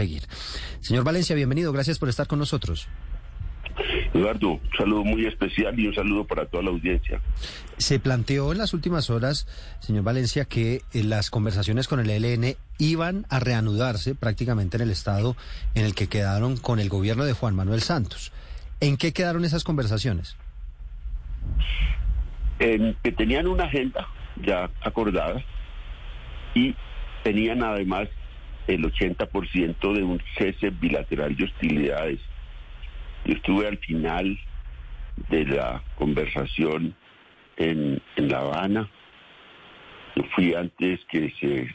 Seguir. Señor Valencia, bienvenido. Gracias por estar con nosotros. Eduardo, un saludo muy especial y un saludo para toda la audiencia. Se planteó en las últimas horas, señor Valencia, que eh, las conversaciones con el ELN iban a reanudarse prácticamente en el estado en el que quedaron con el gobierno de Juan Manuel Santos. ¿En qué quedaron esas conversaciones? En que tenían una agenda ya acordada y tenían además el 80% de un cese bilateral de hostilidades. Yo estuve al final de la conversación en, en La Habana. Yo fui antes que se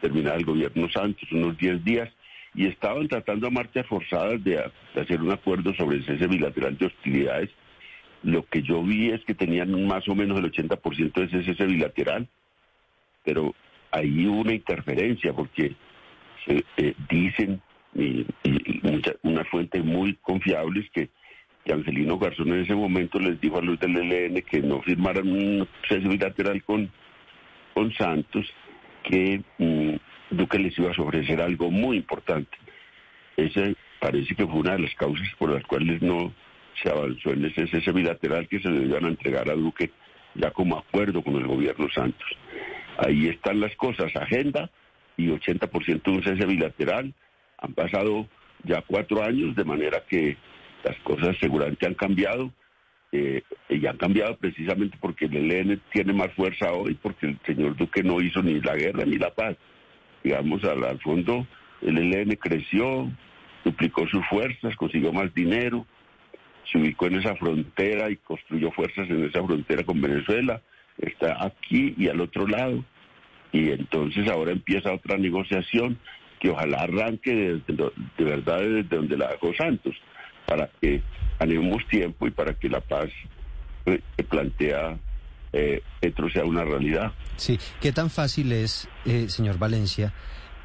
terminara el gobierno Santos, unos 10 días, y estaban tratando a marchas forzadas de, de hacer un acuerdo sobre el cese bilateral de hostilidades. Lo que yo vi es que tenían más o menos el 80% de ese cese bilateral, pero ahí hubo una interferencia porque se, eh, dicen y, y, unas fuentes muy confiables que, que Angelino Garzón en ese momento les dijo a los del ELN que no firmaran un cese bilateral con, con Santos, que mm, Duque les iba a ofrecer algo muy importante. Esa parece que fue una de las causas por las cuales no se avanzó en ese cese bilateral que se le iban a entregar a Duque ya como acuerdo con el gobierno Santos. Ahí están las cosas, agenda y 80% de un cese bilateral. Han pasado ya cuatro años, de manera que las cosas seguramente han cambiado. eh, y han cambiado precisamente porque el ELN tiene más fuerza hoy, porque el señor Duque no hizo ni la guerra ni la paz. Digamos, al, fondo, el ELN creció, duplicó sus fuerzas, consiguió más dinero, se ubicó en esa frontera y construyó fuerzas en esa frontera con Venezuela, está aquí y al otro lado. Y entonces ahora empieza otra negociación que ojalá arranque de verdad desde donde la dejó Santos, para que ganemos tiempo y para que la paz eh, que plantea eh, Petro sea una realidad. Sí. ¿Qué tan fácil es, eh, señor Valencia,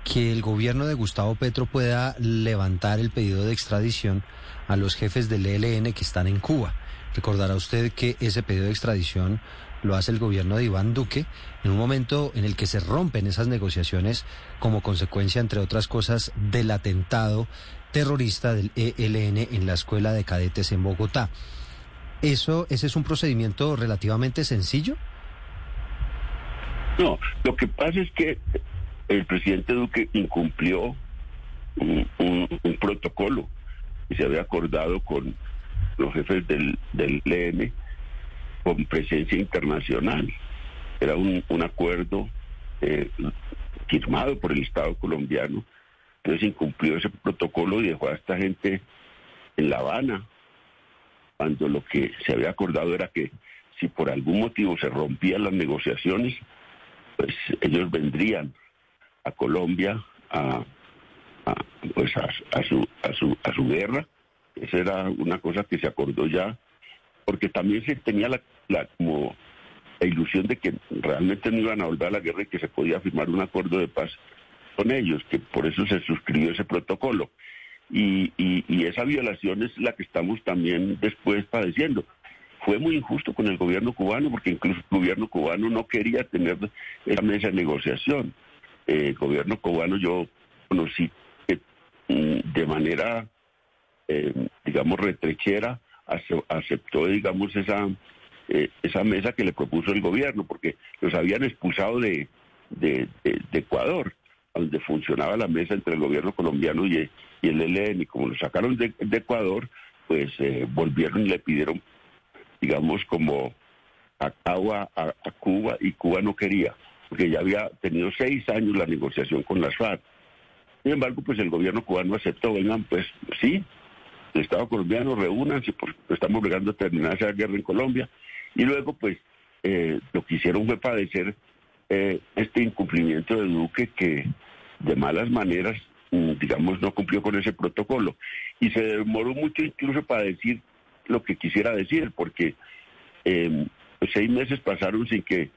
que el gobierno de Gustavo Petro pueda levantar el pedido de extradición a los jefes del ELN que están en Cuba? Recordará usted que ese pedido de extradición lo hace el gobierno de Iván Duque en un momento en el que se rompen esas negociaciones como consecuencia, entre otras cosas, del atentado terrorista del ELN en la escuela de cadetes en Bogotá. ¿Eso, ese es un procedimiento relativamente sencillo? No, lo que pasa es que el presidente Duque incumplió un, protocolo que se había acordado con los jefes del, del ELN con presencia internacional. Era un, un acuerdo eh, firmado por el Estado colombiano. Entonces incumplió ese protocolo y dejó a esta gente en La Habana, cuando lo que se había acordado era que si por algún motivo se rompían las negociaciones, pues ellos vendrían a Colombia a, pues a, a su, a, su, a su guerra. Esa era una cosa que se acordó ya, porque también se tenía la, la, como la ilusión de que realmente no iban a volver a la guerra y que se podía firmar un acuerdo de paz con ellos, que por eso se suscribió ese protocolo. Y, y, esa violación es la que estamos también después padeciendo. Fue muy injusto con el gobierno cubano, porque incluso el gobierno cubano no quería tener esa mesa de negociación. El gobierno cubano yo conocí mm, de manera, eh, digamos, retrechera, aceptó, digamos, esa, eh, esa mesa que le propuso el gobierno, porque los habían expulsado de, de, de- de Ecuador, donde funcionaba la mesa entre el gobierno colombiano y, y el ELN, y como lo sacaron de, de Ecuador, pues eh, volvieron y le pidieron, digamos, como a, a- a Cuba y Cuba no quería, porque ya había tenido seis años la negociación con las FARC. Sin embargo, pues el gobierno cubano aceptó, vengan, pues sí, el Estado colombiano, reúnanse, porque estamos llegando a terminar esa guerra en Colombia. Y luego, pues, eh, lo que hicieron fue padecer eh, este incumplimiento de Duque que de malas maneras mm, digamos, no cumplió con ese protocolo. Y se demoró mucho incluso para decir lo que quisiera decir, porque eh, seis meses pasaron sin que,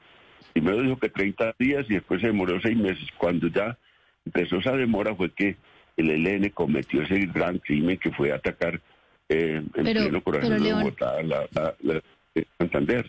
primero dijo que 30 días y después se demoró seis meses. Cuando ya empezó esa demora fue que el ELN cometió ese gran crimen que fue atacar eh, en Pero- pleno corazón de Bogotá, la, la- la- eh, Santander.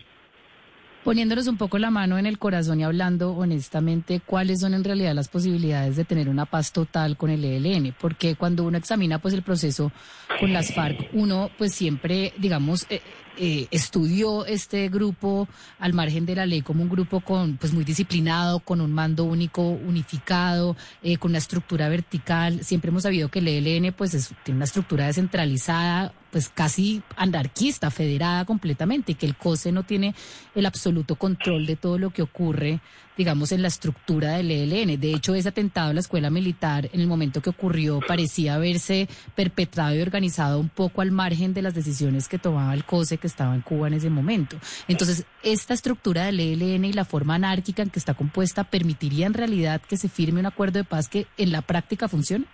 Poniéndonos un poco la mano en el corazón y hablando honestamente, ¿cuáles son en realidad las posibilidades de tener una paz total con el ELN? Porque cuando uno examina pues el proceso con las FARC, uno pues siempre, digamos, eh, eh, estudió este grupo al margen de la ley como un grupo con pues muy disciplinado, con un mando único unificado, eh, con una estructura vertical. Siempre hemos sabido que el ELN pues es- tiene una estructura descentralizada, pues casi anarquista, federada completamente, y que el COSE no tiene el absoluto control de todo lo que ocurre, digamos, en la estructura del ELN. De hecho, ese atentado a la escuela militar, en el momento que ocurrió, parecía haberse perpetrado y organizado un poco al margen de las decisiones que tomaba el COSE que estaba en Cuba en ese momento. Entonces, esta estructura del ELN y la forma anárquica en que está compuesta permitiría en realidad que se firme un acuerdo de paz que en la práctica funcione.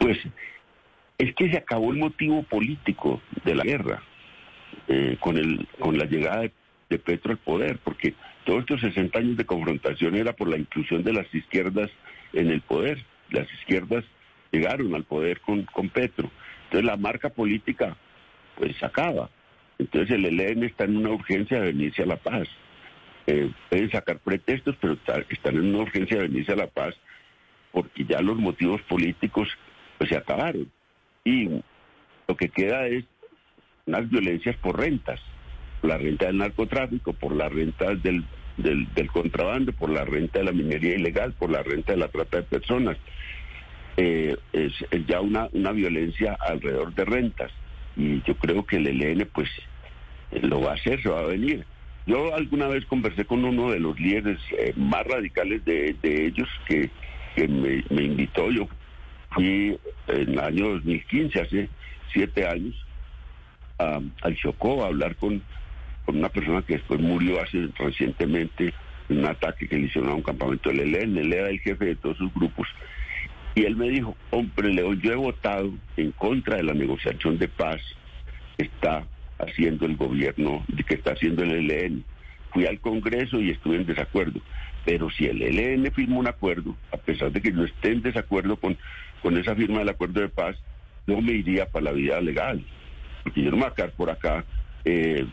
Pues es que se acabó el motivo político de la guerra eh, con, el, con la llegada de, Petro al poder, porque todos estos 60 años de confrontación era por la inclusión de las izquierdas en el poder. Las izquierdas llegaron al poder con, con Petro. Entonces la marca política pues se acaba. Entonces el ELN está en una urgencia de venirse a la paz. Eh, pueden sacar pretextos, pero está- están en una urgencia de venirse a la paz porque ya los motivos políticos pues se acabaron. Y lo que queda es unas violencias por rentas, por la renta del narcotráfico, por la renta del, del, contrabando, por la renta de la minería ilegal, por la renta de la trata de personas. Eh, es, ya una, violencia alrededor de rentas. Y yo creo que el ELN pues eh, lo va a hacer, se va a venir. Yo alguna vez conversé con uno de los líderes eh, más radicales de, ellos que, me invitó. Yo fui en el año 2015, hace siete años, al Chocó a hablar con, con una persona que después murió hace recientemente en un ataque que le hicieron a un campamento del ELN. Él era el jefe de todos sus grupos. Y él me dijo, hombre León, yo he votado en contra de la negociación de paz que está haciendo el gobierno, que está haciendo el ELN. Fui al Congreso y estuve en desacuerdo. Pero si el ELN firma un acuerdo, a pesar de que yo esté en desacuerdo con, con esa firma del acuerdo de paz, no me iría para la vida legal. Porque yo no me voy a quedar por acá eh,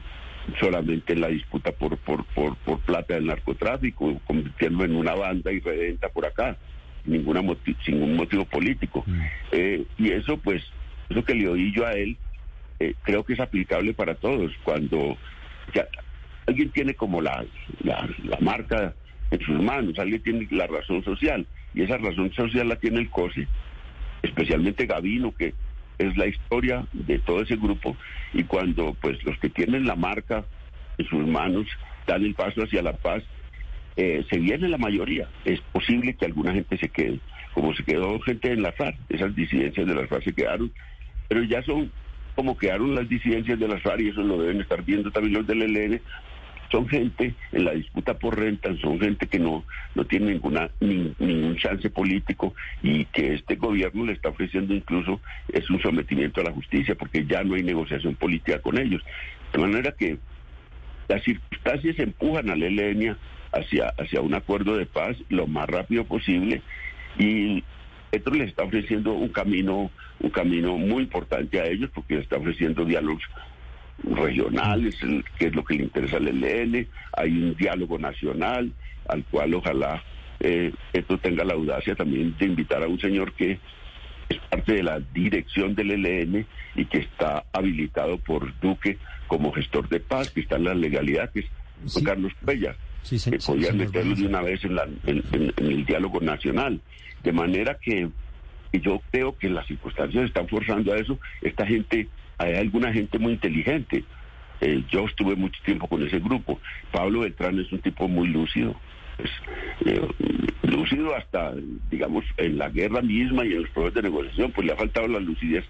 solamente en la disputa por, por, por, por plata del narcotráfico, convirtiéndome en una banda irredenta por acá, sin, ninguna moti- sin ningún motivo político. Eh, y eso, pues, eso que le oí yo a él, eh, creo que es aplicable para todos. Cuando ya alguien tiene como la, la, la marca en sus manos, alguien tiene la razón social, y esa razón social la tiene el COSE, especialmente Gavino, que es la historia de todo ese grupo, y cuando pues los que tienen la marca en sus manos dan el paso hacia la paz, eh, se viene la mayoría. Es posible que alguna gente se quede, como se quedó gente en la FARC, esas disidencias de las FARC se quedaron, pero ya son como quedaron las disidencias de las FARC y eso lo deben estar viendo también los del ELN, son gente en la disputa por rentas, son gente que no, no tiene ninguna, ni- ningún chance político y que este gobierno le está ofreciendo incluso es un sometimiento a la justicia porque ya no hay negociación política con ellos. De manera que las circunstancias empujan al ELN hacia, hacia un acuerdo de paz lo más rápido posible y Petro les está ofreciendo un camino, un camino muy importante a ellos porque les está ofreciendo diálogos regionales, que es lo que le interesa al ELN, hay un diálogo nacional al cual ojalá eh, Petro tenga la audacia también de invitar a un señor que es parte de la dirección del ELN y que está habilitado por Duque como gestor de paz, que está en la legalidad, que es Sí. Carlos Cuellar Sí, que sí, podían señor meterlos de una vez en, la- en- en- en el diálogo nacional. De manera que, que yo creo que las circunstancias están forzando a eso. Esta gente, hay alguna gente muy inteligente. Eh, yo estuve mucho tiempo con ese grupo. Pablo Beltrán es un tipo muy lúcido. Eh, lúcido hasta, digamos, en la guerra misma y en los procesos de negociación, pues le ha faltado la lucidez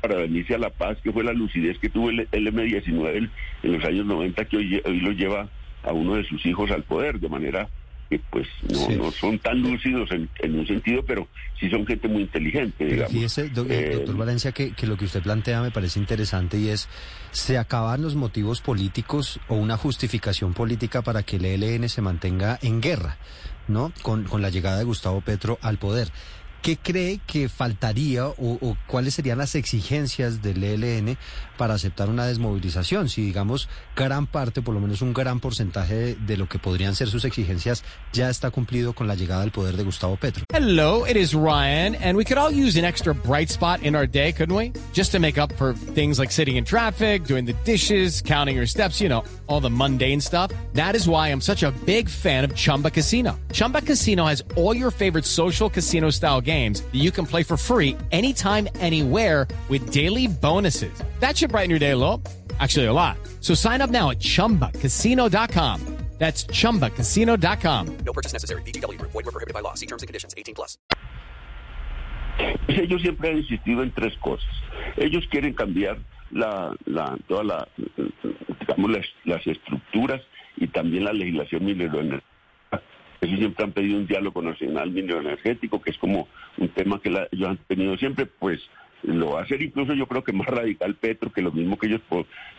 para venirse a la paz, que fue la lucidez que tuvo el, el M-19 en, los años 90, que hoy, hoy lo lleva a uno de sus hijos al poder, de manera que pues no, Sí. no son tan lúcidos en, en un sentido, pero sí son gente muy inteligente, digamos. fíjese, do- Eh, doctor Valencia, que, que lo que usted plantea me parece interesante y es, ¿se acaban los motivos políticos o una justificación política para que el ELN se mantenga en guerra, ¿no? Con, con la llegada de Gustavo Petro al poder. ¿Qué cree que faltaría o, o cuáles serían las exigencias del ELN para aceptar una desmovilización? Si, digamos, gran parte, por lo menos un gran porcentaje de, de lo que podrían ser sus exigencias ya está cumplido con la llegada al poder de Gustavo Petro. Hello, it is Ryan, and we could all use an extra bright spot in our day, couldn't we? Just to make up for things like sitting in traffic, doing the dishes, counting your steps, you know, all the mundane stuff. That is why I'm such a big fan of Chumba Casino. Chumba Casino has all your favorite social casino style games that you can play for free anytime, anywhere with daily bonuses. That should brighten your day a little. Actually, a lot. So sign up now at chumbacasino.com. That's chumbacasino.com. No purchase necessary. VGW Group. Void were prohibited by law. See terms and conditions. 18 plus. Ellos siempre han insistido en tres cosas. Ellos quieren cambiar la, la, toda la, digamos, las, las estructuras y también la legislación mineroenergética. Ellos siempre han pedido un diálogo nacional mineroenergético, que es como un tema que la- ellos han tenido siempre, pues lo va a hacer incluso yo creo que más radical Petro que lo mismo que ellos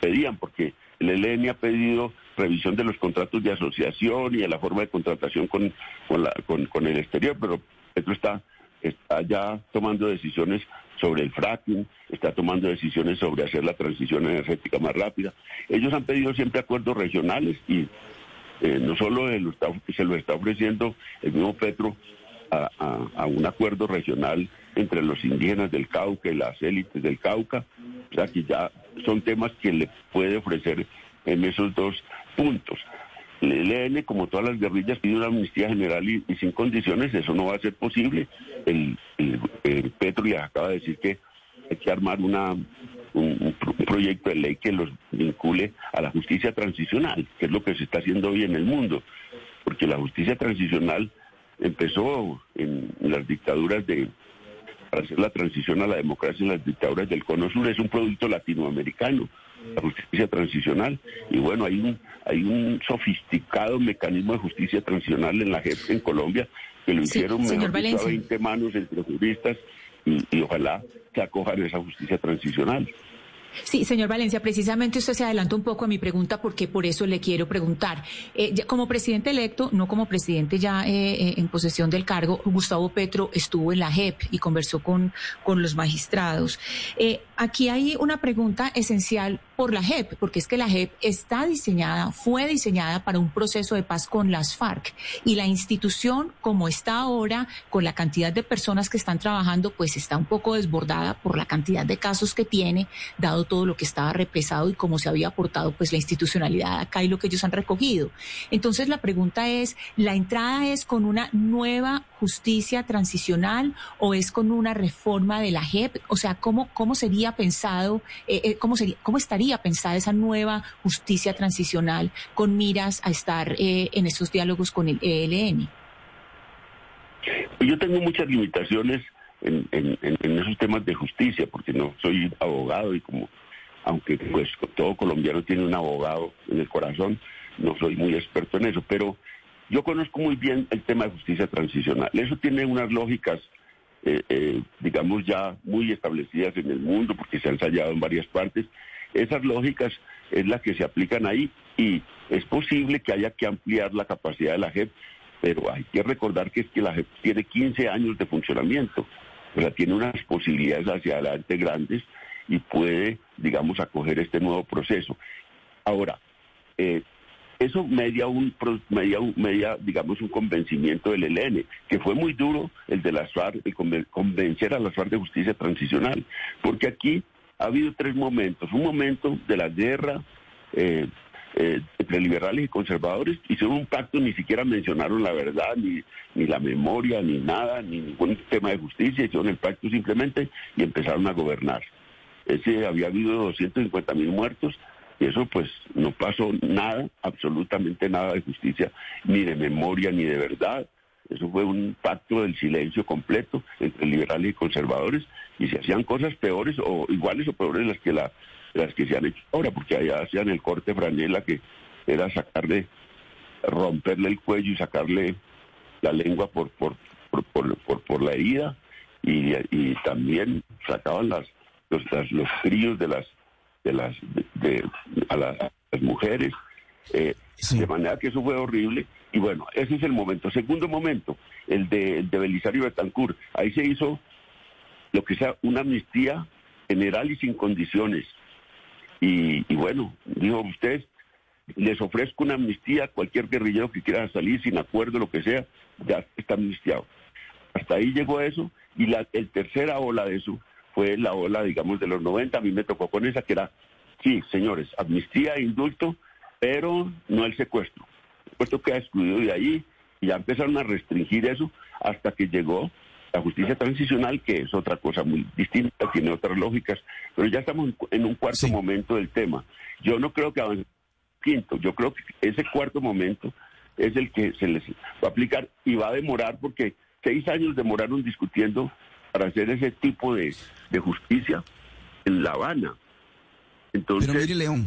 pedían, porque el ELN ha pedido revisión de los contratos de asociación y de la forma de contratación con, con, la- con- con el exterior, pero Petro está está ya tomando decisiones sobre el fracking, está tomando decisiones sobre hacer la transición energética más rápida. Ellos han pedido siempre acuerdos regionales y eh, no solo se lo está ofreciendo el mismo Petro a, un acuerdo regional entre los indígenas del Cauca y las élites del Cauca, o sea que ya son temas que le puede ofrecer en esos dos puntos. El ELN, como todas las guerrillas, pide una amnistía general y, sin condiciones, eso no va a ser posible. El, Petro ya acaba de decir que hay que armar una, un, un pro- un proyecto de ley que los vincule a la justicia transicional, que es lo que se está haciendo hoy en el mundo, porque la justicia transicional empezó en las dictaduras de para hacer la transición a la democracia en las dictaduras del Cono Sur es un producto latinoamericano, la justicia transicional. Y bueno, hay un, hay un sofisticado mecanismo de justicia transicional en la JEP en Colombia que lo Sí, hicieron mejor dicho, a Valencia. 20 manos entre juristas y, y ojalá se acojan esa justicia transicional. Sí, señor Valencia, precisamente usted se adelanta un poco a mi pregunta porque por eso le quiero preguntar. Eh, como presidente electo, no como presidente ya eh, eh, en posesión del cargo, Gustavo Petro estuvo en la JEP y conversó con, con los magistrados. Eh, aquí hay una pregunta esencial por la JEP, porque es que la JEP está diseñada, fue diseñada para un proceso de paz con las FARC y la institución como está ahora, con la cantidad de personas que están trabajando, pues está un poco desbordada por la cantidad de casos que tiene, dado todo lo que estaba represado y cómo se había aportado pues la institucionalidad acá y lo que ellos han recogido. Entonces la pregunta es, ¿la entrada es con una nueva justicia transicional o es con una reforma de la JEP? O sea, ¿cómo, cómo sería pensado, eh, eh, cómo, sería, cómo estaría pensada esa nueva justicia transicional con miras a estar eh, en estos diálogos con el ELN? Pues Yo tengo muchas limitaciones en- en esos temas de justicia, porque no soy abogado y como, aunque pues todo colombiano tiene un abogado en el corazón, no soy muy experto en eso, pero yo conozco muy bien el tema de justicia transicional. Eso tiene unas lógicas, eh, eh, digamos, ya muy establecidas en el mundo, porque se han ensayado en varias partes. Esas lógicas es las que se aplican ahí y es posible que haya que ampliar la capacidad de la JEP pero hay que recordar que es que la JEP tiene 15 años de funcionamiento, o sea, tiene unas posibilidades hacia adelante grandes y puede, digamos, acoger este nuevo proceso. Ahora, eh, eso media un, media, un- media, digamos, un convencimiento del ELN, que fue muy duro el de las FARC, el conven- convencer a las FARC de justicia transicional, porque aquí ha habido tres momentos. Un momento de la guerra, eh, eh, entre liberales y conservadores hicieron un pacto, ni siquiera mencionaron la verdad, ni, ni la memoria, ni nada, ni ningún tema de justicia, hicieron el pacto simplemente y empezaron a gobernar. Ese había habido 250 mil muertos y eso pues no pasó nada, absolutamente nada de justicia, ni de memoria, ni de verdad. Eso fue un pacto del silencio completo entre liberales y conservadores y se hacían cosas peores o iguales o peores las que la las que se han hecho ahora, porque allá hacían el corte franela que era sacar de, romperle el cuello y sacarle la lengua por, por, por, por, por la herida y, también sacaban las, los, las, los críos de las, de las, de, a, las mujeres. Eh, De manera que eso fue horrible. Y bueno, ese es el momento. Segundo momento, el de, el de Belisario Betancourt. Ahí se hizo lo que sea una amnistía general y sin condiciones. Y, y bueno, dijo ustedes, les ofrezco una amnistía a cualquier guerrillero que quiera salir sin acuerdo, lo que sea, ya está amnistiado. Hasta ahí llegó eso y la el tercera ola de eso fue la ola, digamos, de los 90. A mí me tocó con esa que era, sí, señores, amnistía indulto, pero no el secuestro. El secuestro queda excluido de ahí y ya empezaron a restringir eso hasta que llegó la justicia transicional, que es otra cosa muy distinta, tiene otras lógicas, pero ya estamos en un cuarto momento del tema. Yo no creo que avance quinto, yo creo que ese cuarto momento es el que se les va a aplicar y va a demorar porque seis años demoraron discutiendo para hacer ese tipo de, justicia en La Habana. Entonces,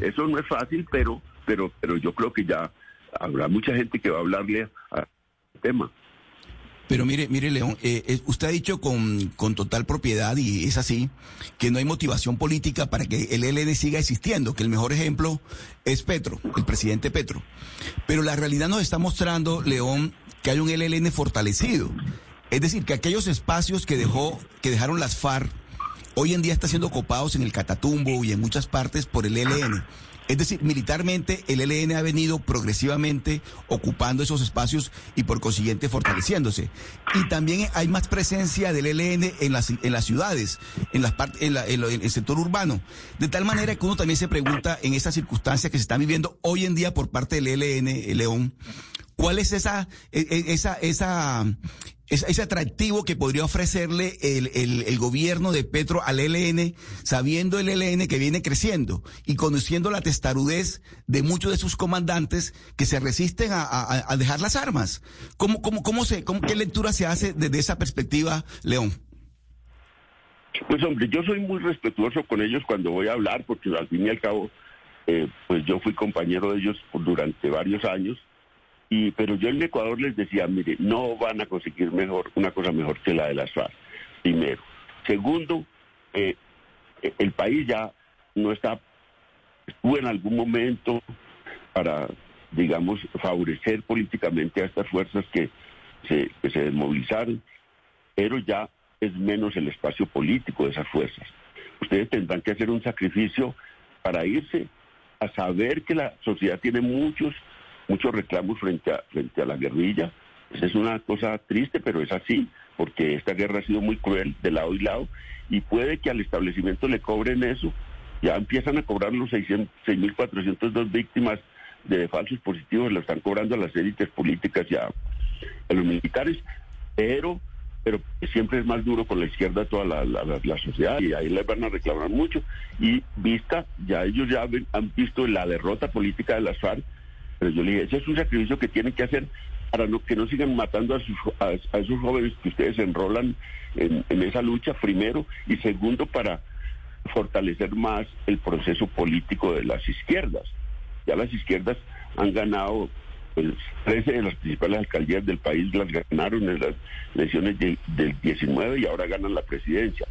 eso no es fácil, pero, pero, pero yo creo que ya habrá mucha gente que va a hablarle al tema. Pero mire, mire, León, eh, eh, usted ha dicho con, con, total propiedad, y es así, que no hay motivación política para que el ELN siga existiendo, que el mejor ejemplo es Petro, el presidente Petro. Pero la realidad nos está mostrando, León, que hay un ELN fortalecido. Es decir, que aquellos espacios que dejó, que dejaron las FARC, hoy en día están siendo ocupados en el Catatumbo y en muchas partes por el ELN. Es decir, militarmente el ELN ha venido progresivamente ocupando esos espacios y por consiguiente fortaleciéndose. Y también hay más presencia del ELN en las, en las ciudades, en, las en, en, el sector urbano. De tal manera que uno también se pregunta en esas circunstancias que se están viviendo hoy en día por parte del ELN, el León, ¿cuál es esa, e, e, esa, esa, ese atractivo que podría ofrecerle el, el, gobierno de Petro al ELN, sabiendo el ELN que viene creciendo y conociendo la testarudez de muchos de sus comandantes que se resisten a, dejar las armas. ¿Cómo, cómo, cómo se, cómo, ¿Qué lectura se hace desde esa perspectiva, León? Pues hombre, yo soy muy respetuoso con ellos cuando voy a hablar, porque al fin y al cabo, eh, pues yo fui compañero de ellos durante varios años y, pero yo en Ecuador les decía, mire, no van a conseguir mejor una cosa mejor que la de las FARC, primero. Segundo, eh, el país ya no está, estuvo en algún momento para, digamos, favorecer políticamente a estas fuerzas que se, que se desmovilizaron, pero ya es menos el espacio político de esas fuerzas. Ustedes tendrán que hacer un sacrificio para irse a saber que la sociedad tiene muchos muchos reclamos frente a, frente a la guerrilla. Esa es una cosa triste, pero es así, porque esta guerra ha sido muy cruel de lado y lado, y puede que al establecimiento le cobren eso. Ya empiezan a cobrar los 6.402 víctimas de falsos positivos, lo están cobrando a las élites políticas ya, a los militares, pero pero siempre es más duro con la izquierda toda la, la, sociedad y ahí les van a reclamar mucho. Y vista, ya ellos ya han visto la derrota política de las FARC, pero yo le dije, ese es un sacrificio que tienen que hacer para que no sigan matando a, sus, a, esos jóvenes que ustedes enrolan en, esa lucha, primero, y segundo, para fortalecer más el proceso político de las izquierdas. Ya las izquierdas han ganado, pues 13 de las principales alcaldías del país las ganaron en las elecciones del 19 y ahora ganan la presidencia.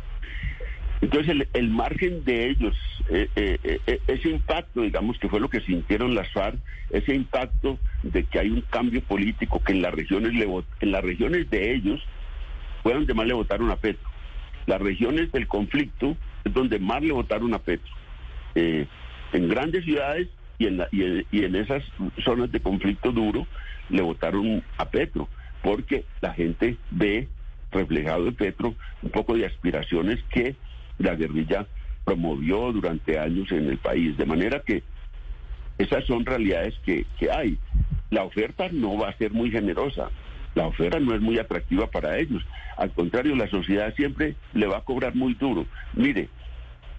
Entonces el, margen de ellos, eh, eh, eh, ese impacto, digamos que fue lo que sintieron las FARC, ese impacto de que hay un cambio político que en las regiones le, en las regiones de ellos fue donde más le votaron a Petro. Las regiones del conflicto es donde más le votaron a Petro. en grandes ciudades y en, y en esas zonas de conflicto duro le votaron a Petro, porque la gente ve reflejado en Petro un poco de aspiraciones que la guerrilla promovió durante años en el país. De manera que esas son realidades que, hay. La oferta no va a ser muy generosa. La oferta no es muy atractiva para ellos. Al contrario, la sociedad siempre le va a cobrar muy duro. Mire,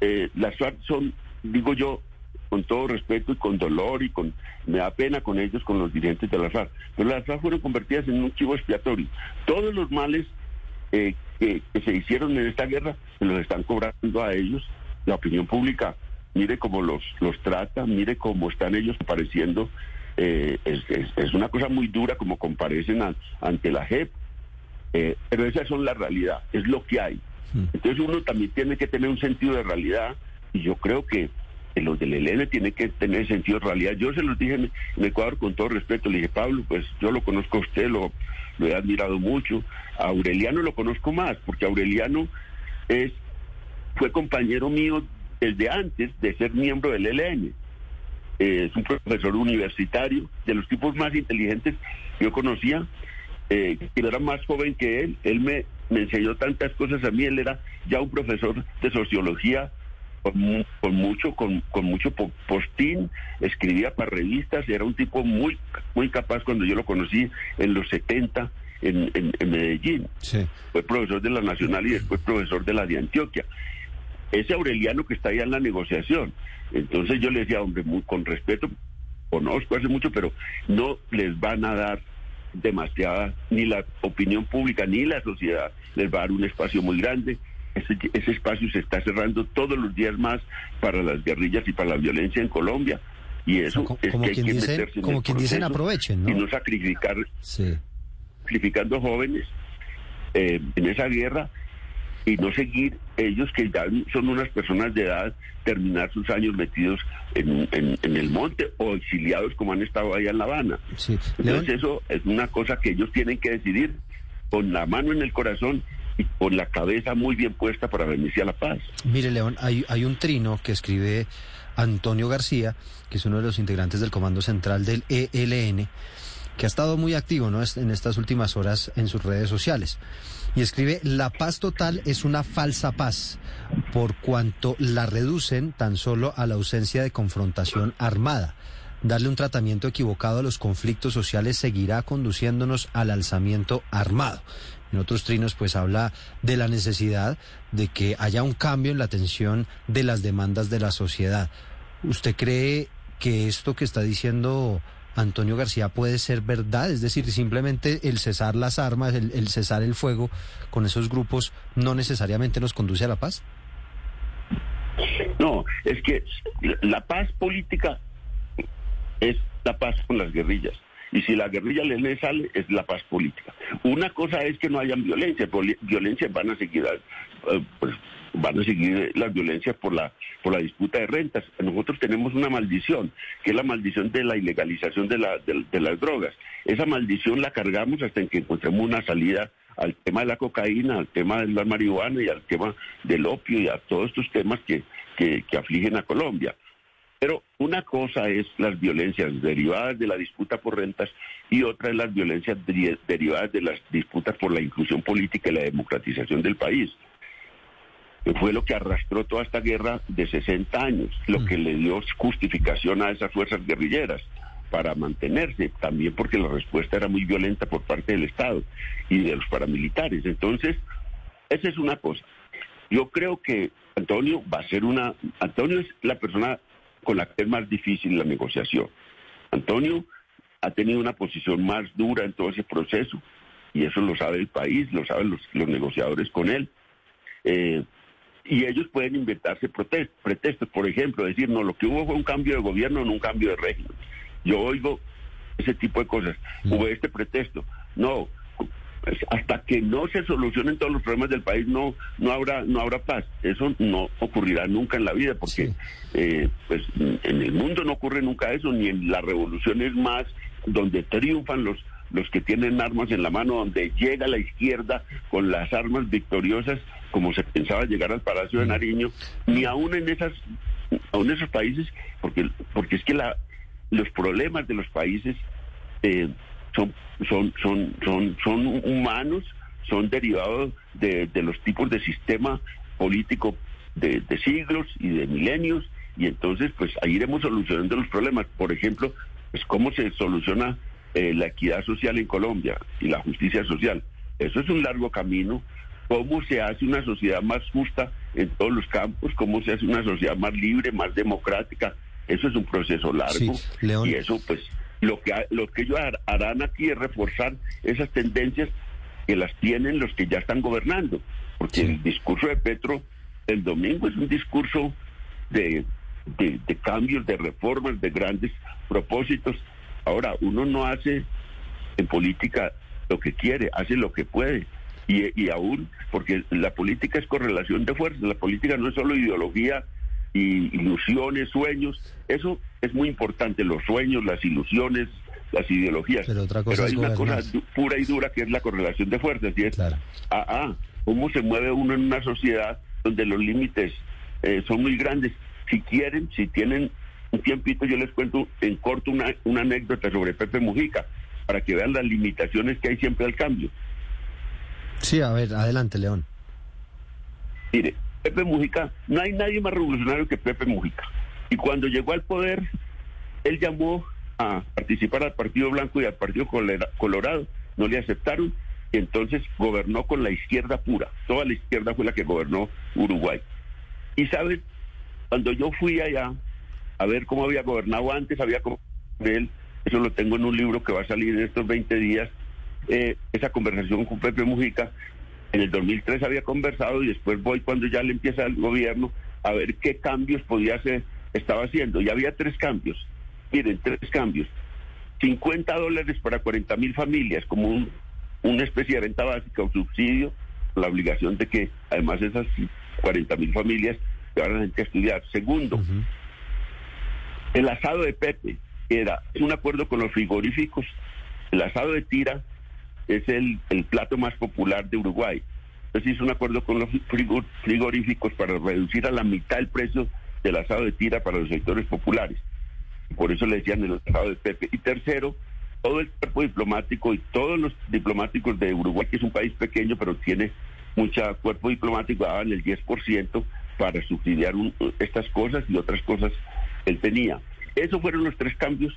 eh, las FARC son, digo yo, con todo respeto y con dolor y con me da pena con ellos, con los dirigentes de las FARC, pero las FARC fueron convertidas en un chivo expiatorio. Todos los males eh, que, se hicieron en esta guerra se los están cobrando a ellos. La opinión pública, mire cómo los, los trata, mire cómo están ellos apareciendo eh, es, es- es una cosa muy dura como comparecen a- ante la JEP, eh, pero esas son la realidad, es lo que hay. Entonces uno también tiene que tener un sentido de realidad y yo creo que los del ELN tienen que tener sentido realidad. Yo se los dije en, en Ecuador con todo respeto, le dije, Pablo, pues yo lo conozco a usted, lo, lo he admirado mucho, a Aureliano lo conozco más, porque Aureliano es fue compañero mío desde antes de ser miembro del ELN. Eh, es un profesor universitario, de los tipos más inteligentes que yo conocía, eh, que era más joven que él. Él me, me enseñó tantas cosas a mí, él era ya un profesor de sociología con, con mucho con, con mucho po- postín, escribía para revistas, era un tipo muy muy capaz cuando yo lo conocí en los 70 en, en- en Medellín. Fue profesor de la Nacional y después profesor de la de Antioquia ese Aureliano que está allá en la negociación. Entonces yo le decía, hombre, muy, con respeto, conozco hace mucho, pero no les van a dar demasiada, ni la opinión pública, ni la sociedad les va a dar un espacio muy grande. Ese, ese espacio se está cerrando todos los días más para las guerrillas y para la violencia en Colombia. Y eso es como que hay quien que dicen- meterse en como el quien dicen, aprovechen, ¿no? Y no sacrificar, Sí. sacrificando jóvenes eh, en esa guerra y no seguir ellos que ya son unas personas de edad terminar sus años metidos en, en- en el monte o exiliados como han estado allá en La Habana. Entonces eso es una cosa que ellos tienen que decidir con la mano en el corazón y con la cabeza muy bien puesta para venirse a la paz. Mire, León, hay, hay un trino que escribe Antonio García, que es uno de los integrantes del Comando Central del ELN, que ha estado muy activo ¿no? En estas últimas horas en sus redes sociales. Y escribe, la paz total es una falsa paz, por cuanto la reducen tan solo a la ausencia de confrontación armada. Darle un tratamiento equivocado a los conflictos sociales seguirá conduciéndonos al alzamiento armado. En otros trinos, pues habla de la necesidad de que haya un cambio en la atención de las demandas de la sociedad. ¿Usted cree que esto que está diciendo Antonio García puede ser verdad? Es decir, simplemente el cesar las armas, el, el cesar el fuego con esos grupos no necesariamente nos conduce a la paz. No, es que la- paz política es la paz con las guerrillas. Y si la guerrilla le, le sale, es la paz política. Una cosa es que no hayan violencia. Violencia van a seguir, eh, pues, van a seguir las violencias por la, por la disputa de rentas. Nosotros tenemos una maldición, que es la maldición de la ilegalización de, la, de, las drogas. Esa maldición la cargamos hasta que encontremos una salida al tema de la cocaína, al tema de la marihuana y al tema del opio y a todos estos temas que, que afligen a Colombia. Pero una cosa es las violencias derivadas de la disputa por rentas y otra es las violencias deri- derivadas de las disputas por la inclusión política y la democratización del país. Fue lo que arrastró toda esta guerra de 60 años, lo que le dio justificación a esas fuerzas guerrilleras para mantenerse, también porque la respuesta era muy violenta por parte del Estado y de los paramilitares. Entonces, esa es una cosa. Yo creo que Antonio va a ser una... Antonio es la persona con la que es más difícil la negociación. Antonio ha tenido una posición más dura en todo ese proceso y eso lo sabe el país, lo saben los, los negociadores con él. Eh, y ellos pueden inventarse pretextos, por ejemplo, decir, no, lo que hubo fue un cambio de gobierno, no un cambio de régimen. Yo oigo ese tipo de cosas. Hubo este pretexto. No, hasta que no se solucionen todos los problemas del país no no habrá no habrá paz. Eso no ocurrirá nunca en la vida porque eh, pues en el mundo no ocurre nunca eso ni en las revoluciones más donde triunfan los los que tienen armas en la mano donde llega la izquierda con las armas victoriosas como se pensaba llegar al Palacio de Nariño ni aún en esas aún esos países porque porque es que la los problemas de los países eh, son, son, son, son, son humanos, son derivados de, de los tipos de sistema político de, de siglos y de milenios, y entonces pues ahí iremos solucionando los problemas. Por ejemplo, pues cómo se soluciona eh, la equidad social en Colombia y la justicia social. Eso es un largo camino. ¿Cómo se hace una sociedad más justa en todos los campos? ¿Cómo se hace una sociedad más libre, más democrática? Eso es un proceso largo. Sí, León. Y eso pues lo que, lo que ellos har- harán aquí es reforzar esas tendencias que las tienen los que ya están gobernando. Porque el discurso de Petro el domingo es un discurso de, de, de cambios, de reformas, de grandes propósitos. Ahora, uno no hace en política lo que quiere, hace lo que puede. Y, y aún, porque la política es correlación de fuerzas, la política no es solo ideología y ilusiones, sueños, eso es muy importante, los sueños, las ilusiones, las ideologías. Pero otra cosa hay una cosa gobernar. pura y dura que es la correlación de fuerzas, y es, ah, ah, cómo se mueve uno en una sociedad donde los límites eh, son muy grandes. Si quieren, si tienen un tiempito, yo les cuento en corto una, una anécdota sobre Pepe Mujica, para que vean las limitaciones que hay siempre al cambio. Sí, a ver, adelante, León. Mire, Pepe Mujica, no hay nadie más revolucionario que Pepe Mujica. Y cuando llegó al poder, él llamó a participar al Partido Blanco y al Partido Colorado. No le aceptaron y entonces gobernó con la izquierda pura. Toda la izquierda fue la que gobernó Uruguay. Y saben, cuando yo fui allá a ver cómo había gobernado antes, había con él, eso lo tengo en un libro que va a salir en estos 20 días, eh, esa conversación con Pepe Mujica, en el 2003 había conversado y después voy cuando ya le empieza el gobierno a ver qué cambios podía hacer, estaba haciendo. Y había tres cambios. Miren, tres cambios. 50 dólares para 40 mil familias, como un- una especie de renta básica o subsidio, la obligación de que además esas 40 mil familias llevaran a estudiar. Segundo, el asado de Pepe era un acuerdo con los frigoríficos. El asado de tira es el, el plato más popular de Uruguay. Entonces hizo un acuerdo con los frigo- frigoríficos para reducir a la mitad el precio del asado de tira para los sectores populares. Por eso le decían el asado de Pepe. Y tercero, todo el cuerpo diplomático y todos los diplomáticos de Uruguay, que es un país pequeño, pero tiene mucha cuerpo diplomático, daban el 10% para subsidiar estas cosas y otras cosas él tenía. Esos fueron los tres cambios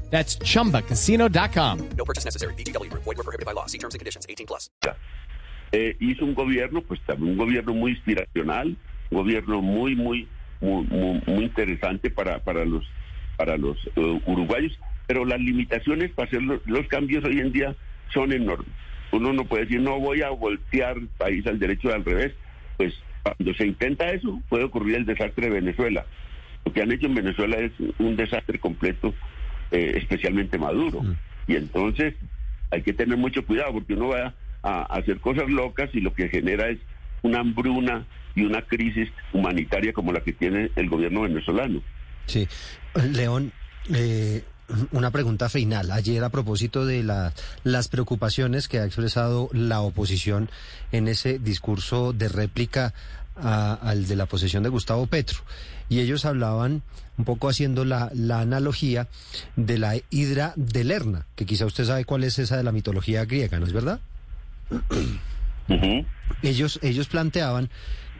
That's chumbacasino.com. No purchase necessary. VGW Group. Void were prohibited by law. See terms and conditions. 18 plus. eh, hizo un gobierno, pues también un gobierno muy inspiracional, un gobierno muy, muy, muy, muy, muy interesante para, para los, para los eh, uruguayos, pero las limitaciones para hacer los, los cambios hoy en día son enormes. Uno no puede decir, no voy a voltear el país al derecho y al revés, pues cuando se intenta eso puede ocurrir el desastre de Venezuela. Lo que han hecho en Venezuela es un desastre completo, eh, especialmente Maduro. Y entonces hay que tener mucho cuidado porque uno va a, a hacer cosas locas y lo que genera es una hambruna y una crisis humanitaria como la que tiene el gobierno venezolano. Sí. León, eh, una pregunta final. Ayer a propósito de la- las preocupaciones que ha expresado la oposición en ese discurso de réplica a- al de la posesión de Gustavo Petro. Y ellos hablaban un poco haciendo la, la analogía de la hidra de Lerna, que quizá usted sabe cuál es esa de la mitología griega, ¿no es verdad? Ellos, ellos planteaban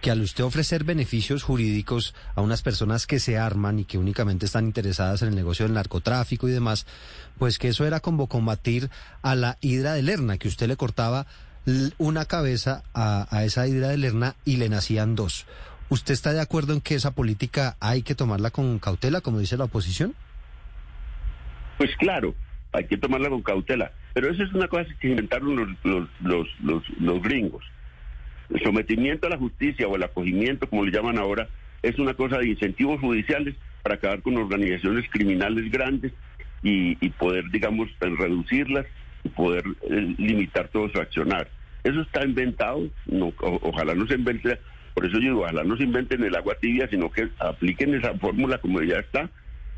que al usted ofrecer beneficios jurídicos a unas personas que se arman y que únicamente están interesadas en el negocio del narcotráfico y demás, pues que eso era como combatir a la hidra de Lerna, que usted le cortaba una cabeza a, a esa hidra de Lerna y le nacían dos. ¿Usted está de acuerdo en que esa política hay que tomarla con cautela, como dice la oposición? Pues claro, hay que tomarla con cautela. Pero eso es una cosa que inventaron los, los, los, gringos. El sometimiento a la justicia o el acogimiento, como le llaman ahora, es una cosa de incentivos judiciales para acabar con organizaciones criminales grandes y, y poder, digamos, reducirlas poder eh, limitar todo su accionar. Eso está inventado, no, ojalá no se invente, por eso yo digo, ojalá no se inventen el agua tibia, sino que apliquen esa fórmula como ya está,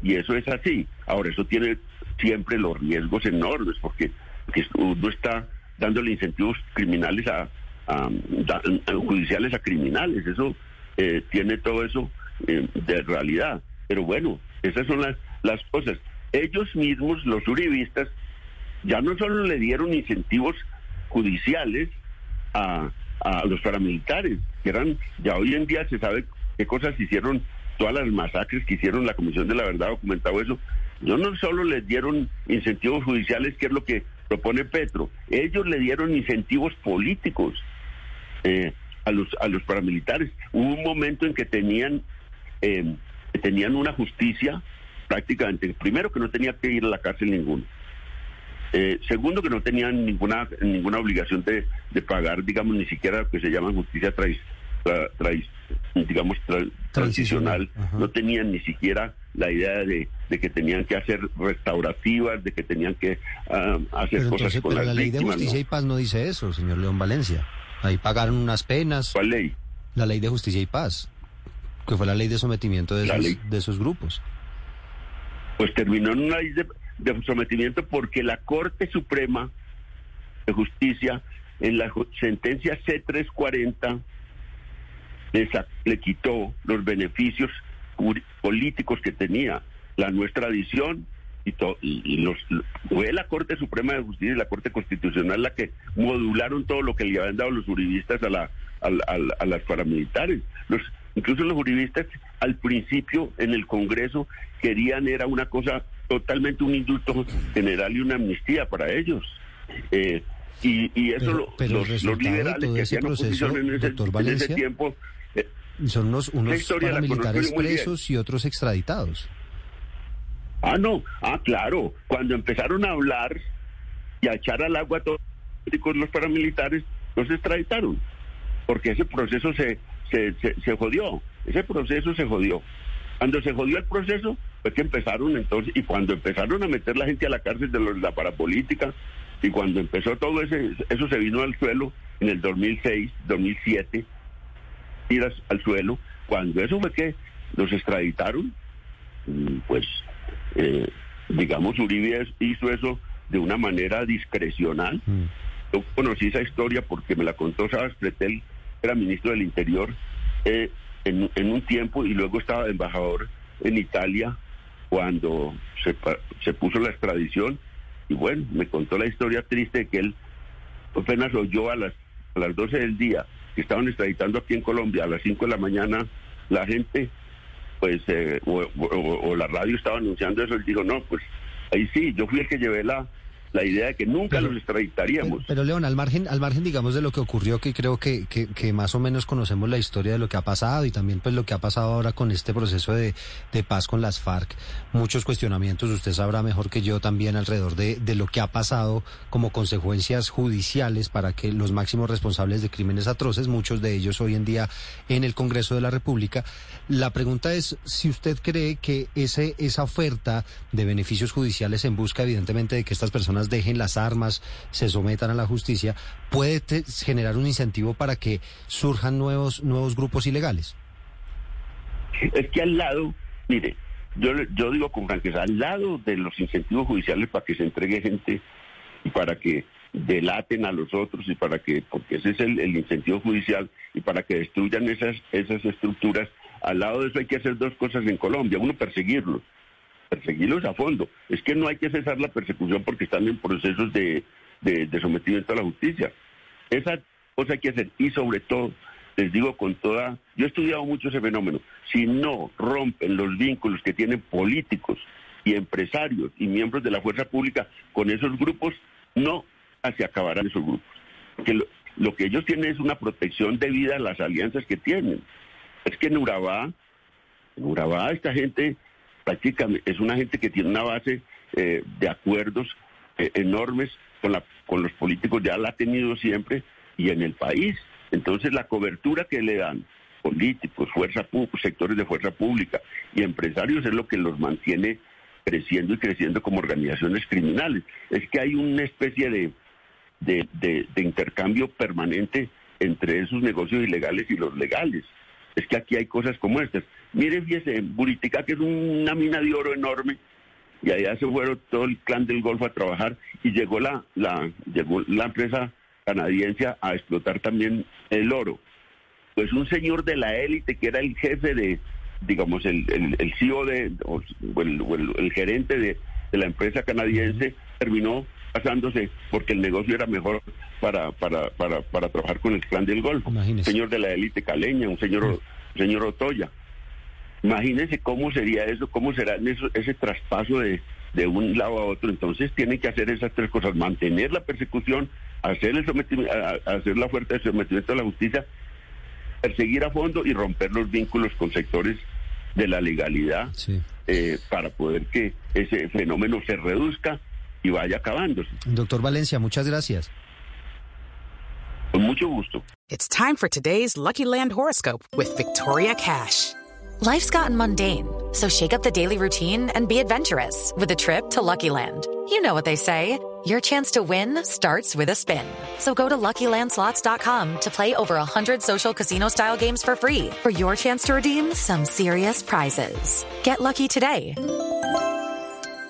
y eso es así. Ahora, eso tiene siempre los riesgos enormes, porque, uno está dándole incentivos criminales a, a- a judiciales a criminales, eso eh, tiene todo eso eh, de realidad. Pero bueno, esas son las, las cosas. Ellos mismos, los uribistas, ya no solo le dieron incentivos judiciales a, a los paramilitares, que eran, ya hoy en día se sabe qué cosas hicieron, todas las masacres que hicieron la Comisión de la Verdad, documentado eso, no, no solo les dieron incentivos judiciales, que es lo que propone Petro. Ellos le dieron incentivos políticos eh, a los a los paramilitares. Hubo un momento en que tenían eh, tenían una justicia prácticamente, primero que no tenía que ir a la cárcel ninguno. Eh, segundo, que no tenían ninguna ninguna obligación de, de pagar, digamos, ni siquiera lo que se llama justicia trai- tra- trai- digamos, tra- transicional. No tenían ni siquiera la idea de, de que tenían que hacer restaurativas, de que tenían que ah, hacer Pero, cosas entonces, con pero las la ley de víctimas. justicia ¿no? y paz no dice eso, señor León Valencia. Ahí pagaron unas penas. ¿Cuál ley? La ley de justicia y paz, que fue la ley de sometimiento de, esos, de esos grupos. Pues terminó en una ley de, de sometimiento porque la Corte Suprema de Justicia, en la sentencia C340, le, quitó los beneficios políticos que tenía la nuestra adición y, to- y, los fue la Corte Suprema de Justicia y la Corte Constitucional la que modularon todo lo que le habían dado los juristas a la a, a a las paramilitares. Los incluso los juristas al principio en el Congreso querían era una cosa totalmente un indulto general y una amnistía para ellos Eh, y, y eso Pero- lo- pero los, los liberales que ese hacían oposición en ese, en ese tiempo eh, Son unos, unos paramilitares presos y otros extraditados. Ah, no. Ah, claro. Cuando empezaron a hablar y a echar al agua a todos los paramilitares, los extraditaron. Porque ese proceso se, se, se, se jodió. Ese proceso se jodió. Cuando se jodió el proceso, fue que empezaron entonces, y cuando empezaron a meter la gente a la cárcel de la parapolítica, y cuando empezó todo ese, eso se vino al suelo en el 2006, 2007, tiras al suelo, cuando eso fue que los extraditaron, mm, pues eh, digamos Uribe hizo eso de una manera discrecional. Yo conocí esa historia porque me la contó Sabas Pretel, era ministro del Interior eh, en, en un tiempo y luego estaba embajador en Italia cuando se, se puso la extradición y bueno, me contó la historia triste de que él apenas oyó a las, a las 12 del día que estaban extraditando aquí en Colombia a las 5 de la mañana la gente pues eh, o- o la radio estaba anunciando eso, él dijo, no, pues ahí sí, yo fui el que llevé la, la idea de que nunca los extraditaríamos. Pero León, al margen, al margen, digamos, de lo que ocurrió, que creo que, que, que más o menos conocemos la historia de lo que ha pasado y también pues lo que ha pasado ahora con este proceso de, de paz con las FARC, muchos cuestionamientos, usted sabrá mejor que yo también alrededor de, de lo que ha pasado como consecuencias judiciales para que los máximos responsables de crímenes atroces, muchos de ellos hoy en día en el Congreso de la República. La pregunta es si usted cree que ese, esa oferta de beneficios judiciales en busca, evidentemente, de que estas personas dejen las armas, se sometan a la justicia, puede generar un incentivo para que surjan nuevos, nuevos grupos ilegales. Es que al lado, mire, yo, yo digo con franqueza, al lado de los incentivos judiciales para que se entregue gente y para que delaten a los otros y para que, porque ese es el, el incentivo judicial y para que destruyan esas, esas estructuras, al lado de eso hay que hacer dos cosas en Colombia. Uno, perseguirlos, perseguirlos a fondo. Es que no hay que cesar la persecución porque están en procesos de, de, sometimiento a la justicia. Esa cosa hay que hacer y sobre todo, les digo con toda, yo he estudiado mucho ese fenómeno, si no rompen los vínculos que tienen políticos y empresarios y miembros de la fuerza pública con esos grupos, no se acabarán esos grupos. Porque lo, lo que ellos tienen es una protección debida a las alianzas que tienen. Es que en Urabá, en Urabá esta gente prácticamente es una gente que tiene una base eh, de acuerdos eh, enormes con, la, con los políticos, ya la ha tenido siempre y en el país. Entonces la cobertura que le dan políticos, fuerza sectores de fuerza pública y empresarios es lo que los mantiene creciendo y creciendo como organizaciones criminales. Es que hay una especie de, de- de intercambio permanente entre esos negocios ilegales y los legales. Es que aquí hay cosas como estas. Mire, fíjese, Buritica, que es una mina de oro enorme, y allá se fueron todo el clan del Golfo a trabajar y llegó la, la, llegó la empresa canadiense a explotar también el oro. Pues un señor de la élite que era el jefe de, digamos, el, el, el CEO de, o, el, o el gerente de, de la empresa canadiense, terminó pasándose porque el negocio era mejor para, para, para, para trabajar con el clan del Golfo. Un señor de la élite caleña, un señor, un señor Otoya. Imagínense cómo sería eso, cómo será eso- ese traspaso de, de un lado a otro. Entonces tienen que hacer esas tres cosas, mantener la persecución, hacer, el sometimiento, hacer la fuerza de sometimiento a la justicia, perseguir a fondo y romper los vínculos con sectores de la legalidad eh, para poder que ese fenómeno se reduzca y vaya acabándose. Doctor Valencia, muchas gracias. Con mucho gusto. It's time for today's Lucky Land horoscope with Victoria Cash. Life's gotten mundane, so shake up the daily routine and be adventurous with a trip to Lucky Land. You know what they say. Your chance to win starts with a spin. So go to LuckyLandSlots.com to play over 100 social casino-style games for free for your chance to redeem some serious prizes. Get lucky today